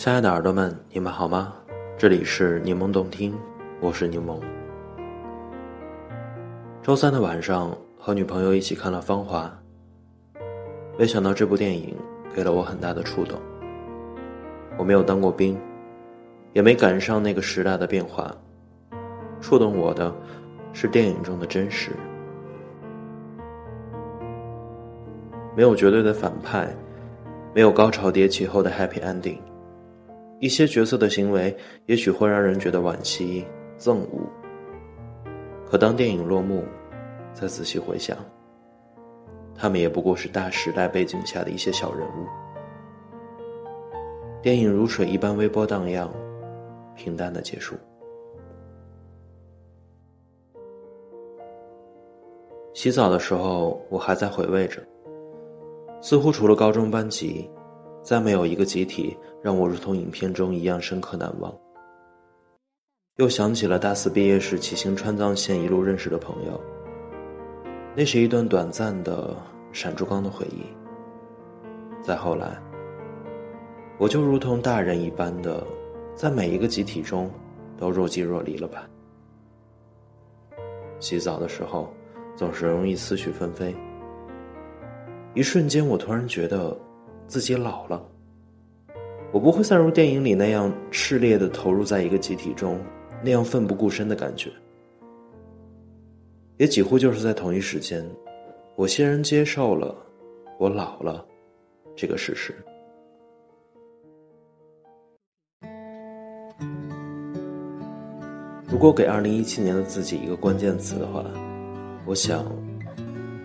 亲爱的耳朵们，你们好吗？这里是柠檬动听，我是柠檬。周三的晚上，和女朋友一起看了《芳华》，没想到这部电影给了我很大的触动。我没有当过兵，也没赶上那个时代的变化，触动我的是电影中的真实。没有绝对的反派，没有高潮迭起后的 happy ending。一些角色的行为也许会让人觉得惋惜、憎恶，可当电影落幕，再仔细回想，他们也不过是大时代背景下的一些小人物。电影如水一般微波荡漾，平淡的结束。洗澡的时候，我还在回味着，似乎除了高中班级。再没有一个集体让我如同影片中一样深刻难忘。又想起了大四毕业时骑行川藏线一路认识的朋友，那是一段短暂的闪珠光的回忆。再后来，我就如同大人一般的，在每一个集体中都若即若离了吧。洗澡的时候，总是容易思绪纷飞。一瞬间，我突然觉得。自己老了，我不会再如电影里那样炽烈的投入在一个集体中，那样奋不顾身的感觉。也几乎就是在同一时间，我欣然接受了我老了这个事实。如果给二零一七年的自己一个关键词的话，我想，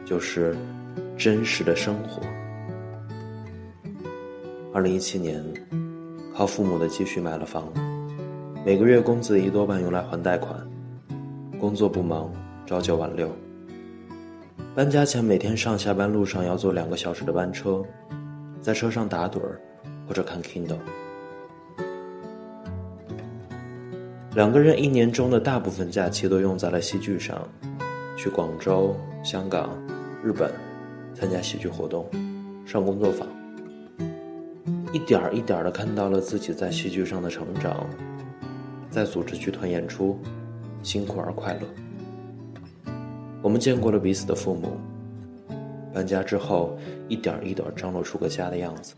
就是真实的生活。二零一七年，靠父母的积蓄买了房，每个月工资一多半用来还贷款，工作不忙，朝九晚六。搬家前每天上下班路上要坐两个小时的班车，在车上打盹儿或者看 Kindle。两个人一年中的大部分假期都用在了戏剧上，去广州、香港、日本参加戏剧活动，上工作坊。一点儿一点儿的看到了自己在戏剧上的成长，在组织剧团演出，辛苦而快乐。我们见过了彼此的父母，搬家之后，一点一点张罗出个家的样子。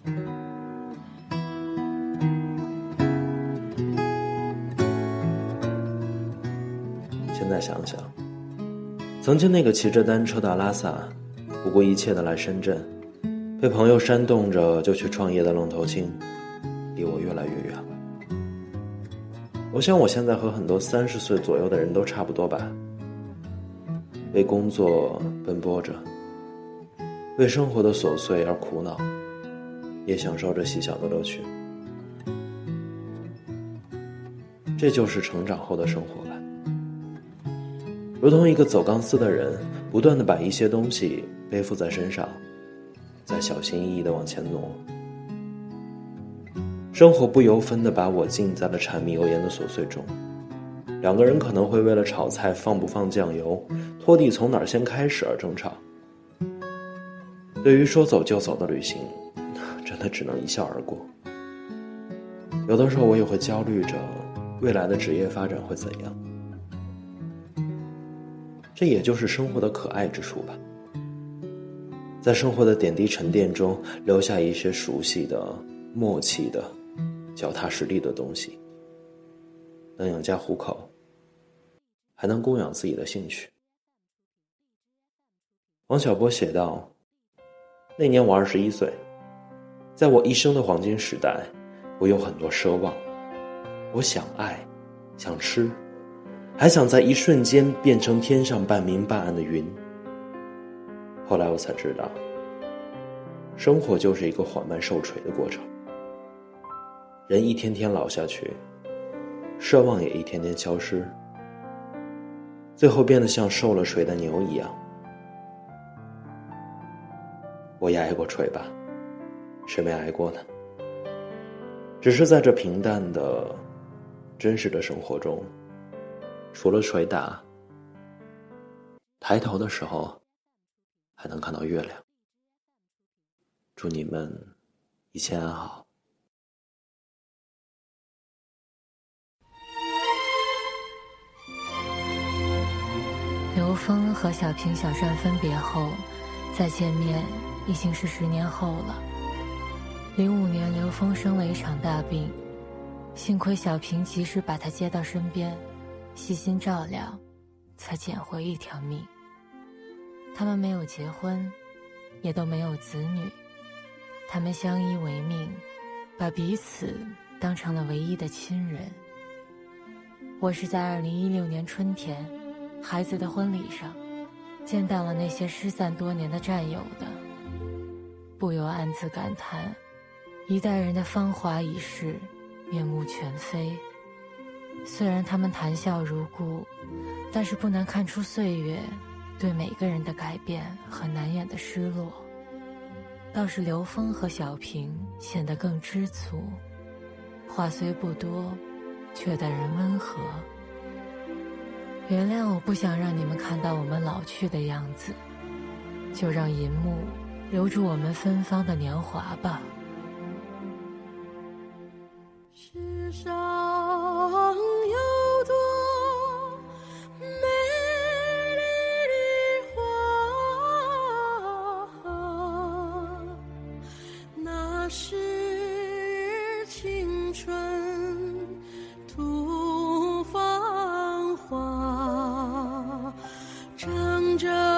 现在想想，曾经那个骑着单车的阿拉萨，不顾一切的来深圳。被朋友煽动着就去创业的愣头青，离我越来越远了。我想我现在和很多三十岁左右的人都差不多吧，为工作奔波着，为生活的琐碎而苦恼，也享受着细小的乐趣。这就是成长后的生活吧，如同一个走钢丝的人，不断的把一些东西背负在身上。在小心翼翼的往前挪，生活不由分的把我浸在了柴米油盐的琐碎中。两个人可能会为了炒菜放不放酱油、拖地从哪儿先开始而争吵。对于说走就走的旅行，真的只能一笑而过。有的时候我也会焦虑着未来的职业发展会怎样，这也就是生活的可爱之处吧。在生活的点滴沉淀中，留下一些熟悉的、默契的、脚踏实地的东西，能养家糊口，还能供养自己的兴趣。王小波写道：“那年我二十一岁，在我一生的黄金时代，我有很多奢望，我想爱，想吃，还想在一瞬间变成天上半明半暗的云。”后来我才知道，生活就是一个缓慢受锤的过程。人一天天老下去，奢望也一天天消失，最后变得像受了锤的牛一样。我也挨过锤吧，谁没挨过呢？只是在这平淡的、真实的生活中，除了捶打，抬头的时候。还能看到月亮。祝你们一切安好。刘峰和小平小善分别后再见面已经是十年后了。零五年刘峰生了一场大病幸亏小平及时把他接到身边细心照料才捡回一条命。他们没有结婚，也都没有子女，他们相依为命，把彼此当成了唯一的亲人。我是在二零一六年春天，孩子的婚礼上，见到了那些失散多年的战友的，不由暗自感叹：一代人的芳华已逝，面目全非。虽然他们谈笑如故，但是不难看出岁月。对每个人的改变和难掩的失落，倒是刘峰和小平显得更知足，话虽不多，却待人温和。原谅我不想让你们看到我们老去的样子，就让银幕留住我们芬芳的年华吧。下。